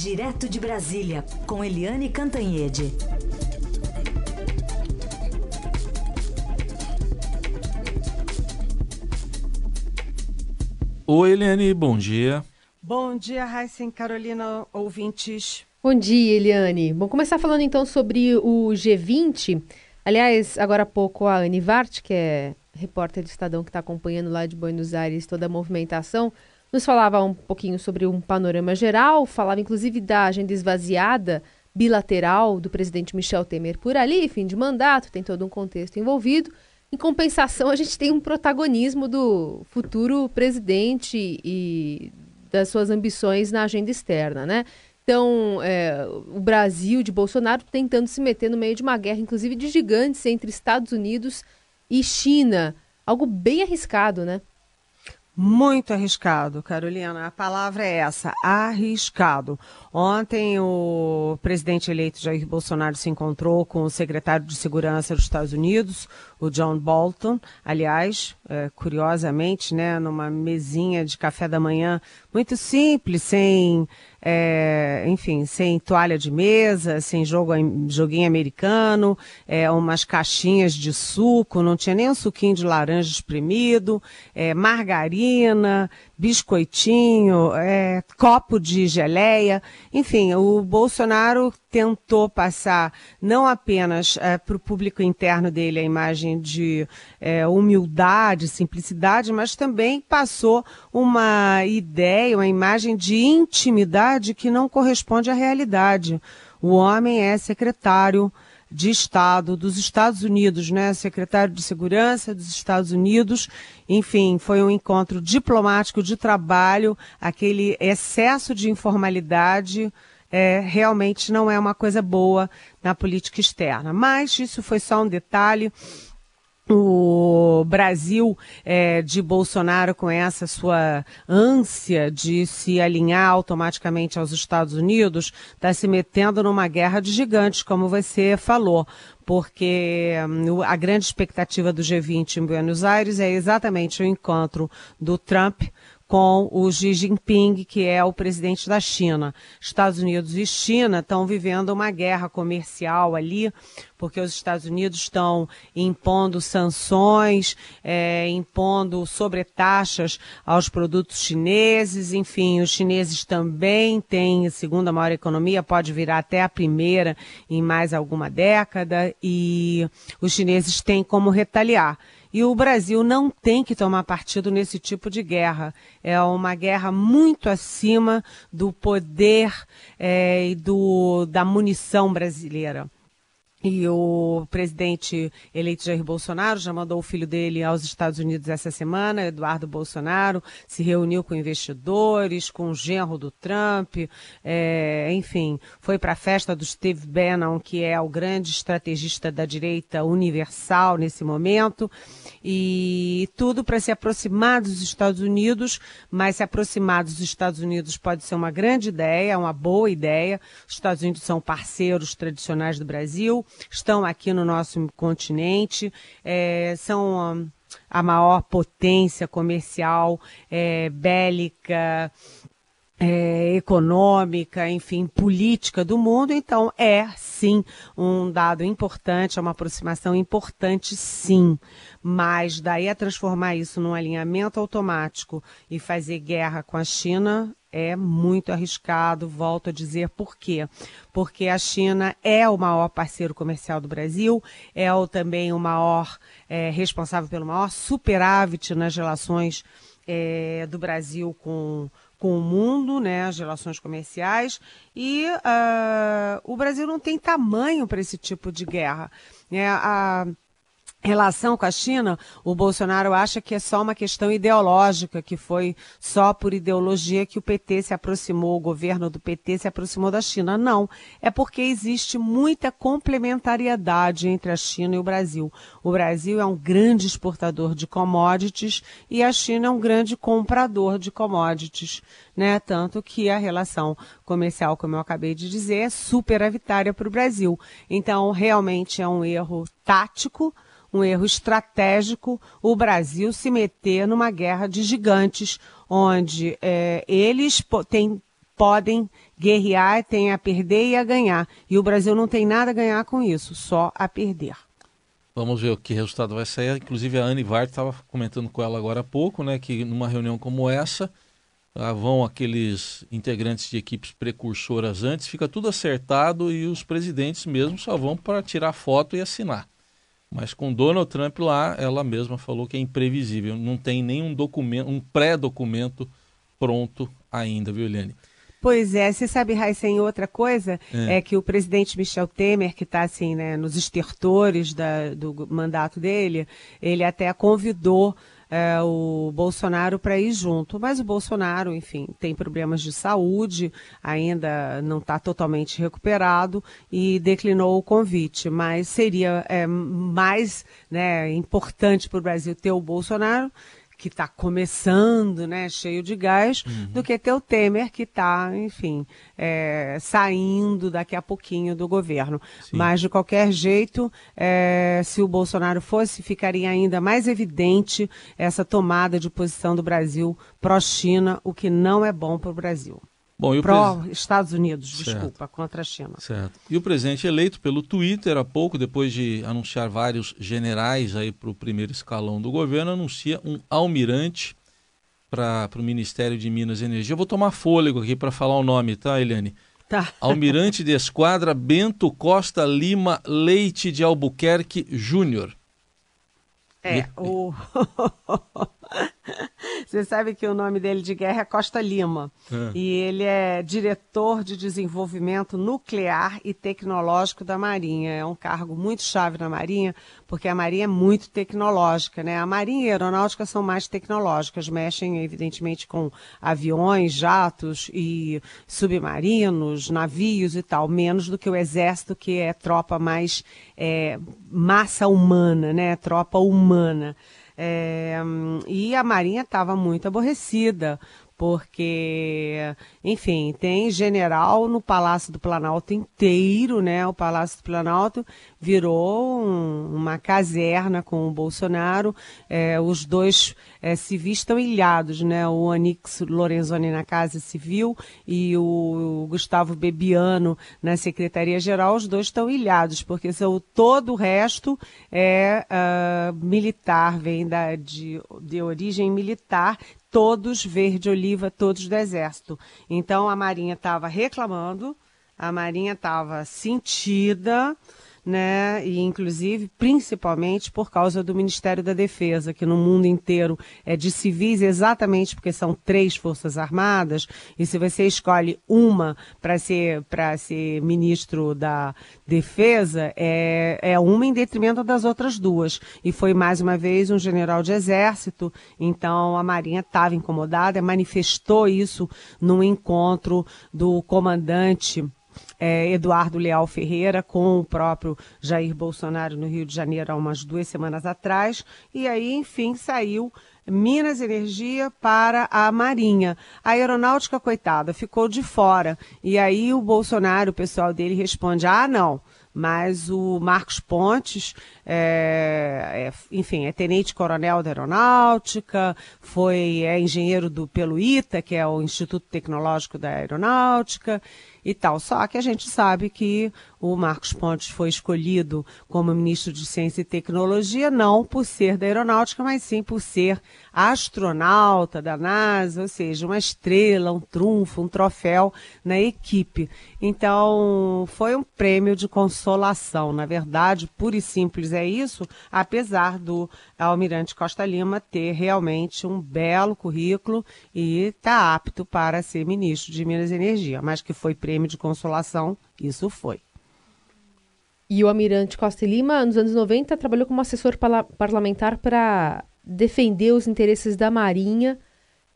Direto de Brasília, com Eliane Cantanhede. Oi, Eliane, bom dia. Bom dia, Raíssen Carolina, ouvintes. Bom dia, Eliane. Bom, começar falando então sobre o G20. Aliás, agora há pouco a Anne Vart, que é repórter do Estadão que está acompanhando lá de Buenos Aires toda a movimentação, nos falava um pouquinho sobre um panorama geral, falava inclusive da agenda esvaziada bilateral do presidente Michel Temer por ali, fim de mandato, tem todo um contexto envolvido. Em compensação, a gente tem um protagonismo do futuro presidente e das suas ambições na agenda externa, né? Então, é, o Brasil de Bolsonaro tentando se meter no meio de uma guerra, inclusive de gigantes, entre Estados Unidos e China. Algo bem arriscado, né? Muito arriscado, Carolina. A palavra é essa, arriscado. Ontem o presidente eleito Jair Bolsonaro se encontrou com o secretário de Segurança dos Estados Unidos, o John Bolton. Aliás, é, curiosamente, né, numa mesinha de café da manhã muito simples, sem é, enfim, sem toalha de mesa, sem jogo, joguinho americano, é, umas caixinhas de suco, não tinha nem um suquinho de laranja espremido, é, margarina, biscoitinho, é, copo de geleia. Enfim, o Bolsonaro tentou passar não apenas é, para o público interno dele a imagem de é, humildade, simplicidade, mas também passou uma ideia, uma imagem de intimidade que não corresponde à realidade. O homem é secretário de Estado dos Estados Unidos, né? Secretário de Segurança dos Estados Unidos. Enfim, foi um encontro diplomático de trabalho, aquele excesso de informalidade. É, realmente não é uma coisa boa na política externa. Mas isso foi só um detalhe o Brasil é, de Bolsonaro com essa sua ânsia de se alinhar automaticamente aos Estados Unidos está se metendo numa guerra de gigantes, como você falou, porque hum, a grande expectativa do G20 em Buenos Aires é exatamente o encontro do Trump com o Xi Jinping, que é o presidente da China. Estados Unidos e China estão vivendo uma guerra comercial ali, porque os Estados Unidos estão impondo sanções, é, impondo sobretaxas aos produtos chineses, enfim, os chineses também têm a segunda maior economia, pode virar até a primeira em mais alguma década, e os chineses têm como retaliar. E o Brasil não tem que tomar partido nesse tipo de guerra. É uma guerra muito acima do poder é, e do, da munição brasileira. E o presidente eleito Jair Bolsonaro já mandou o filho dele aos Estados Unidos essa semana, Eduardo Bolsonaro, se reuniu com investidores, com o genro do Trump, é, enfim, foi para a festa do Steve Bannon, que é o grande estrategista da direita universal nesse momento, e tudo para se aproximar dos Estados Unidos, mas se aproximar dos Estados Unidos pode ser uma grande ideia, uma boa ideia. Os Estados Unidos são parceiros tradicionais do Brasil estão aqui no nosso continente, é, são a maior potência comercial, é, bélica, é, econômica, enfim, política do mundo, então é sim um dado importante, é uma aproximação importante, sim. Mas daí a transformar isso num alinhamento automático e fazer guerra com a China é muito arriscado, volto a dizer por quê. Porque a China é o maior parceiro comercial do Brasil, é o, também o maior é, responsável pelo maior superávit nas relações é, do Brasil com, com o mundo, né, as relações comerciais, e uh, o Brasil não tem tamanho para esse tipo de guerra. Né? A, relação com a China, o Bolsonaro acha que é só uma questão ideológica, que foi só por ideologia que o PT se aproximou, o governo do PT se aproximou da China. Não, é porque existe muita complementariedade entre a China e o Brasil. O Brasil é um grande exportador de commodities e a China é um grande comprador de commodities, né? Tanto que a relação comercial, como eu acabei de dizer, é superavitária para o Brasil. Então, realmente é um erro tático, um erro estratégico o Brasil se meter numa guerra de gigantes, onde é, eles têm podem guerrear, têm a perder e a ganhar. E o Brasil não tem nada a ganhar com isso, só a perder. Vamos ver o que resultado vai sair. Inclusive a Anne Vart estava comentando com ela agora há pouco, né, que numa reunião como essa, ah, vão aqueles integrantes de equipes precursoras antes, fica tudo acertado e os presidentes mesmo só vão para tirar foto e assinar. Mas com Donald Trump lá, ela mesma falou que é imprevisível, não tem nenhum documento, um pré-documento pronto ainda, viu, Eliane? Pois é, você sabe, Raíssen, outra coisa é. é. que o presidente Michel Temer, que está assim, né, nos estertores da, do mandato dele, ele até convidou é, o Bolsonaro para ir junto. Mas o Bolsonaro, enfim, tem problemas de saúde, ainda não está totalmente recuperado e declinou o convite. Mas seria é, mais né, importante para o Brasil ter o Bolsonaro que está começando, né, cheio de gás, uhum. do que ter o Temer que está, enfim, é, saindo daqui a pouquinho do governo. Sim. Mas, de qualquer jeito, é, se o Bolsonaro fosse, ficaria ainda mais evidente essa tomada de posição do Brasil pró-China, o que não é bom para o Brasil. Bom, e Pró pres... Estados Unidos, certo. desculpa, contra a China. Certo. E o presidente eleito pelo Twitter há pouco, depois de anunciar vários generais aí para o primeiro escalão do governo, anuncia um almirante para o Ministério de Minas e Energia. Eu vou tomar fôlego aqui para falar o nome, tá, Eliane? Tá. Almirante de Esquadra Bento Costa Lima Leite de Albuquerque Júnior. É, o. Você sabe que o nome dele de guerra é Costa Lima. É. E ele é diretor de desenvolvimento nuclear e tecnológico da Marinha. É um cargo muito chave na Marinha, porque a Marinha é muito tecnológica, né? A Marinha e a Aeronáutica são mais tecnológicas, mexem evidentemente com aviões, jatos e submarinos, navios e tal, menos do que o Exército, que é tropa mais é, massa humana, né? Tropa humana. É, e a Marinha estava muito aborrecida, porque, enfim, tem general no Palácio do Planalto inteiro, né? O Palácio do Planalto virou um, uma caserna com o Bolsonaro. É, os dois é, civis estão ilhados, né? O Anix Lorenzoni na Casa Civil e o, Gustavo Bebiano na Secretaria-Geral. Os dois estão ilhados, porque são, todo o resto é uh, militar, vem da, de, de origem militar, todos verde-oliva, todos do Exército. Então a Marinha estava reclamando, a Marinha estava sentida, né? E inclusive, principalmente por causa do Ministério da Defesa, que no mundo inteiro é de civis exatamente porque são três forças armadas, e se você escolhe uma para ser para ser ministro da Defesa, é, é uma em detrimento das outras duas. E foi mais uma vez um general de exército, então a Marinha estava incomodada, manifestou isso num encontro do comandante é, Eduardo Leal Ferreira com o próprio Jair Bolsonaro no Rio de Janeiro há umas duas semanas atrás. E aí, enfim, saiu Minas Energia para a Marinha. A aeronáutica, coitada, ficou de fora. E aí o Bolsonaro, o pessoal dele, responde: ah, não. Mas o Marcos Pontes, é, é, enfim, é tenente-coronel da aeronáutica, foi é engenheiro do pelo ITA, que é o Instituto Tecnológico da Aeronáutica, e tal. Só que a gente sabe que o Marcos Pontes foi escolhido como ministro de Ciência e Tecnologia não por ser da aeronáutica, mas sim por ser astronauta da NASA, ou seja, uma estrela, um trunfo, um troféu na equipe. Então, foi um prêmio de consolação. Na verdade, pura e simples é isso, apesar do Almirante Costa Lima ter realmente um belo currículo e estar tá apto para ser ministro de Minas e Energia, mas que foi prêmio de consolação, isso foi. E o almirante Costa Lima, nos anos 90, trabalhou como assessor parlamentar para defender os interesses da Marinha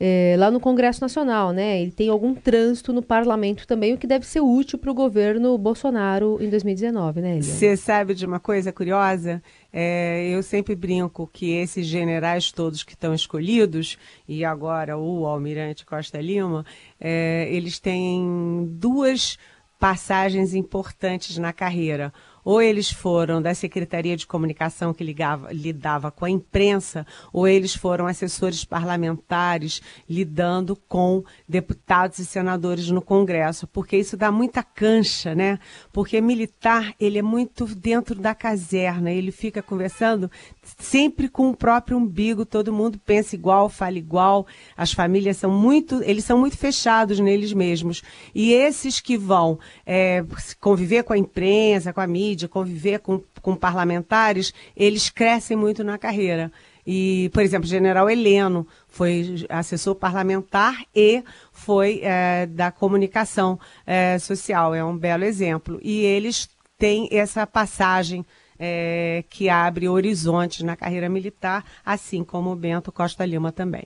é, lá no Congresso Nacional, né? Ele tem algum trânsito no parlamento também, o que deve ser útil para o governo Bolsonaro em 2019, né? Você sabe de uma coisa curiosa? É, eu sempre brinco que esses generais todos que estão escolhidos, e agora o almirante Costa Lima, é, eles têm duas passagens importantes na carreira. Ou eles foram da Secretaria de Comunicação que ligava, lidava com a imprensa, ou eles foram assessores parlamentares lidando com deputados e senadores no Congresso, porque isso dá muita cancha, né? Porque militar, ele é muito dentro da caserna, ele fica conversando sempre com o próprio umbigo, todo mundo pensa igual, fala igual, as famílias são muito, eles são muito fechados neles mesmos. E esses que vão é, conviver com a imprensa, com a mídia, conviver com, com parlamentares, eles crescem muito na carreira. E, por exemplo, o general Heleno foi assessor parlamentar e foi é, da comunicação é, social, é um belo exemplo. E eles têm essa passagem é, que abre horizontes na carreira militar, assim como o Bento Costa Lima também.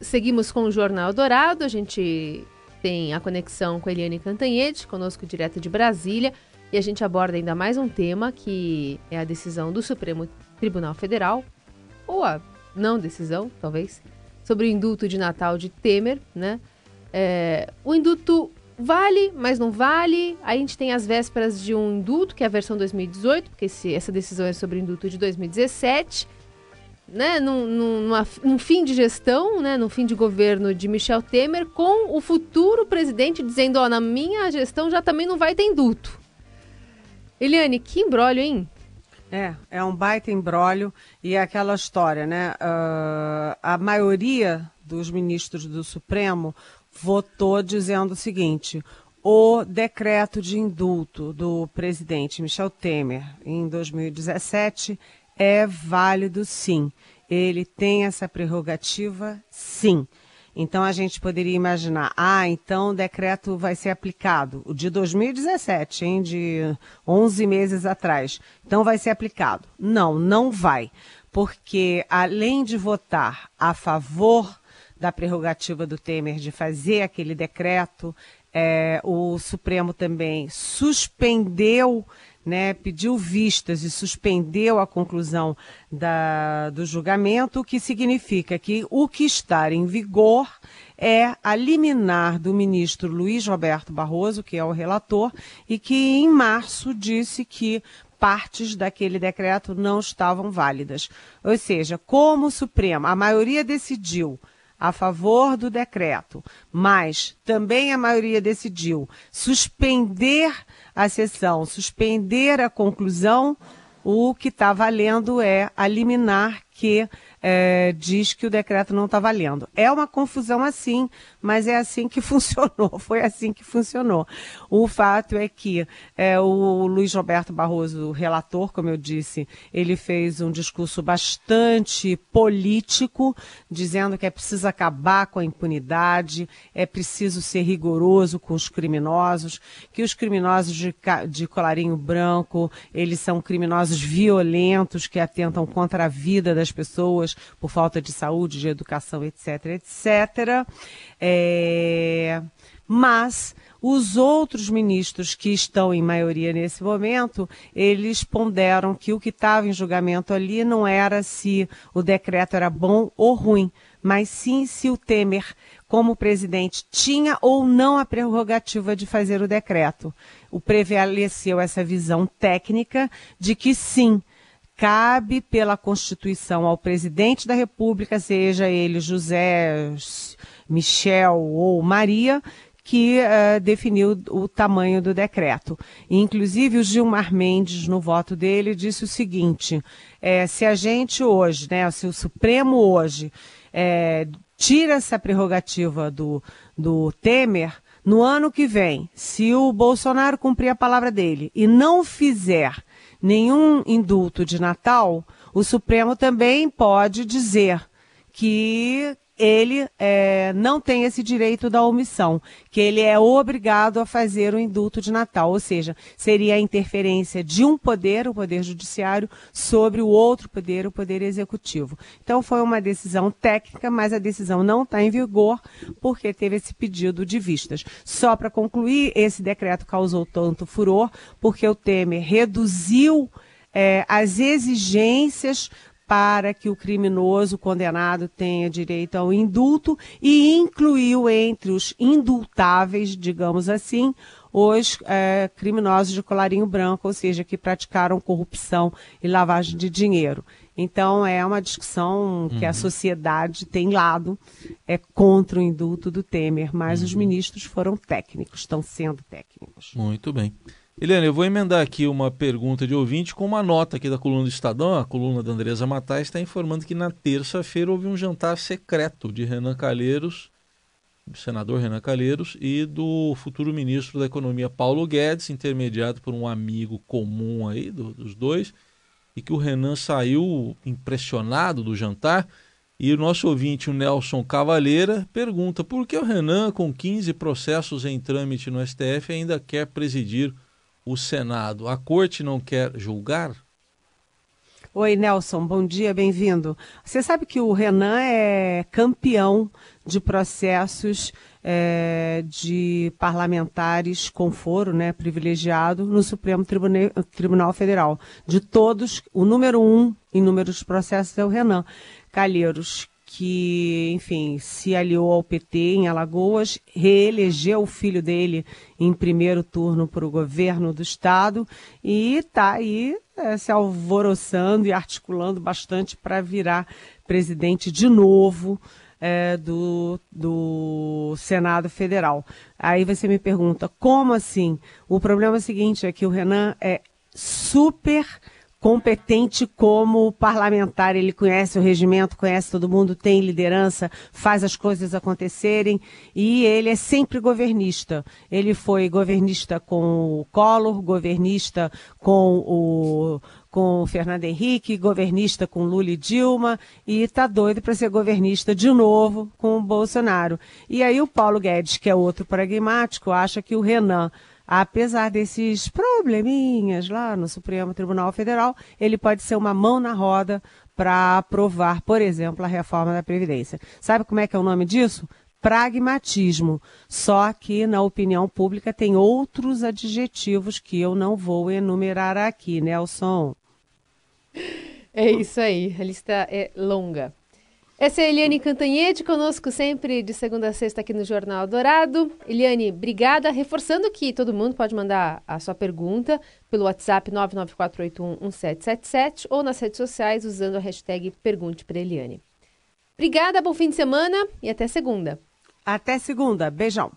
Seguimos com o Jornal Dourado, a gente tem a conexão com a Eliane Cantanhede, conosco direto de Brasília, e a gente aborda ainda mais um tema que é a decisão do Supremo Tribunal Federal, ou a não decisão, talvez, sobre o indulto de Natal de Temer, né? É, o indulto vale, mas não vale. A gente tem as vésperas de um indulto, que é a versão 2018, porque esse, essa decisão é sobre indulto de 2017 né, num, num, num, fim de gestão, né, num fim de governo de Michel Temer, com o futuro presidente dizendo, ó, na minha gestão já também não vai ter indulto. Eliane, que embrólio, hein? É, é um baita embrólio e é aquela história, né? Uh, a maioria dos ministros do Supremo votou dizendo o seguinte: o decreto de indulto do presidente Michel Temer em 2017 é válido sim. Ele tem essa prerrogativa sim. Então a gente poderia imaginar, ah, então o decreto vai ser aplicado, o de 2017, hein, de 11 meses atrás. Então vai ser aplicado. Não, não vai, porque além de votar a favor da prerrogativa do Temer de fazer aquele decreto, é, o Supremo também suspendeu né, pediu vistas e suspendeu a conclusão da, do julgamento, o que significa que o que está em vigor é a liminar do ministro Luiz Roberto Barroso, que é o relator, e que em março disse que partes daquele decreto não estavam válidas. Ou seja, como o Supremo, a maioria decidiu a favor do decreto, mas também a maioria decidiu suspender a sessão, suspender a conclusão, o que está valendo é a liminar que é, diz que o decreto não está valendo. É uma confusão assim, mas é assim que funcionou, foi assim que funcionou. O fato é que é, o Luiz Roberto Barroso, relator, como eu disse, ele fez um discurso bastante político, dizendo que é preciso acabar com a impunidade, é preciso ser rigoroso com os criminosos, que os criminosos de, de colarinho branco, eles são criminosos violentos que atentam contra a vida das pessoas, por falta de saúde, de educação, etc., etc. É, mas os outros ministros que estão em maioria nesse momento, eles ponderam que o que estava em julgamento ali não era se o decreto era bom ou ruim, mas sim se o Temer, como presidente, tinha ou não a prerrogativa de fazer o decreto. O prevaleceu essa visão técnica de que sim, cabe pela Constituição ao presidente da República, seja ele José, Michel ou Maria, que uh, definiu o tamanho do decreto. inclusive, o Gilmar Mendes, no voto dele, disse o seguinte: é, se a gente hoje, né, se o Supremo hoje é, tira essa prerrogativa do, do Temer, no ano que vem, se o Bolsonaro cumprir a palavra dele e não fizer nenhum indulto de Natal, o Supremo também pode dizer que ele é, não tem esse direito da omissão, que ele é obrigado a fazer o indulto de Natal, ou seja, seria a interferência de um poder, o poder judiciário, sobre o outro poder, o poder executivo. Então foi uma decisão técnica, mas a decisão não está em vigor porque teve esse pedido de vistas. Só para concluir, esse decreto causou tanto furor porque o Temer reduziu é, as exigências para que o criminoso condenado tenha direito ao indulto e incluiu entre os indultáveis, digamos assim, os é, criminosos de colarinho branco, ou seja, que praticaram corrupção e lavagem de dinheiro. Então é uma discussão que a uhum. sociedade tem lado é contra o indulto do Temer, mas uhum. os ministros foram técnicos, estão sendo técnicos. Muito bem. Eliane, eu vou emendar aqui uma pergunta de ouvinte com uma nota aqui da coluna do Estadão. A coluna da Andresa Matais está informando que na terça-feira houve um jantar secreto de Renan Calheiros, do senador Renan Calheiros, e do futuro ministro da Economia Paulo Guedes, intermediado por um amigo comum aí do, dos dois, e que o Renan saiu impressionado do jantar. E o nosso ouvinte, o Nelson Cavaleira, pergunta por que o Renan, com 15 processos em trâmite no STF, ainda quer presidir o Senado. A corte não quer julgar? Oi, Nelson, bom dia, bem-vindo. Você sabe que o Renan é campeão de processos é, de parlamentares com foro né, privilegiado no Supremo Tribunal, Federal. De todos, o número um em número de processos é o Renan Calheiros, que, enfim, se aliou ao PT em Alagoas, reelegeu o filho dele em primeiro turno para o governo do estado e está aí é, se alvoroçando e articulando bastante para virar presidente de novo é, do, do Senado Federal. Aí você me pergunta, como assim? O problema é o seguinte, é que o Renan é super competente como parlamentar. Ele conhece o regimento, conhece todo mundo, tem liderança, faz as coisas acontecerem e ele é sempre governista. Ele foi governista com o Collor, governista com o com o Fernando Henrique, governista com Lula e Dilma, e está doido para ser governista de novo com o Bolsonaro. E aí o Paulo Guedes, que é outro pragmático, acha que o Renan apesar desses probleminhas lá no Supremo Tribunal Federal, ele pode ser uma mão na roda para aprovar, por exemplo, a reforma da Previdência. Sabe como é que é o nome disso? Pragmatismo. Só que na opinião pública tem outros adjetivos que eu não vou enumerar aqui, Nelson. É isso aí, a lista é longa. Essa é a Eliane Cantanhede, conosco sempre de segunda a sexta aqui no Jornal Dourado. Eliane, obrigada. Reforçando que todo mundo pode mandar a sua pergunta pelo WhatsApp 994811777 ou nas redes sociais usando a hashtag Pergunte para Eliane. Obrigada, bom fim de semana e até segunda. Até segunda. Beijão.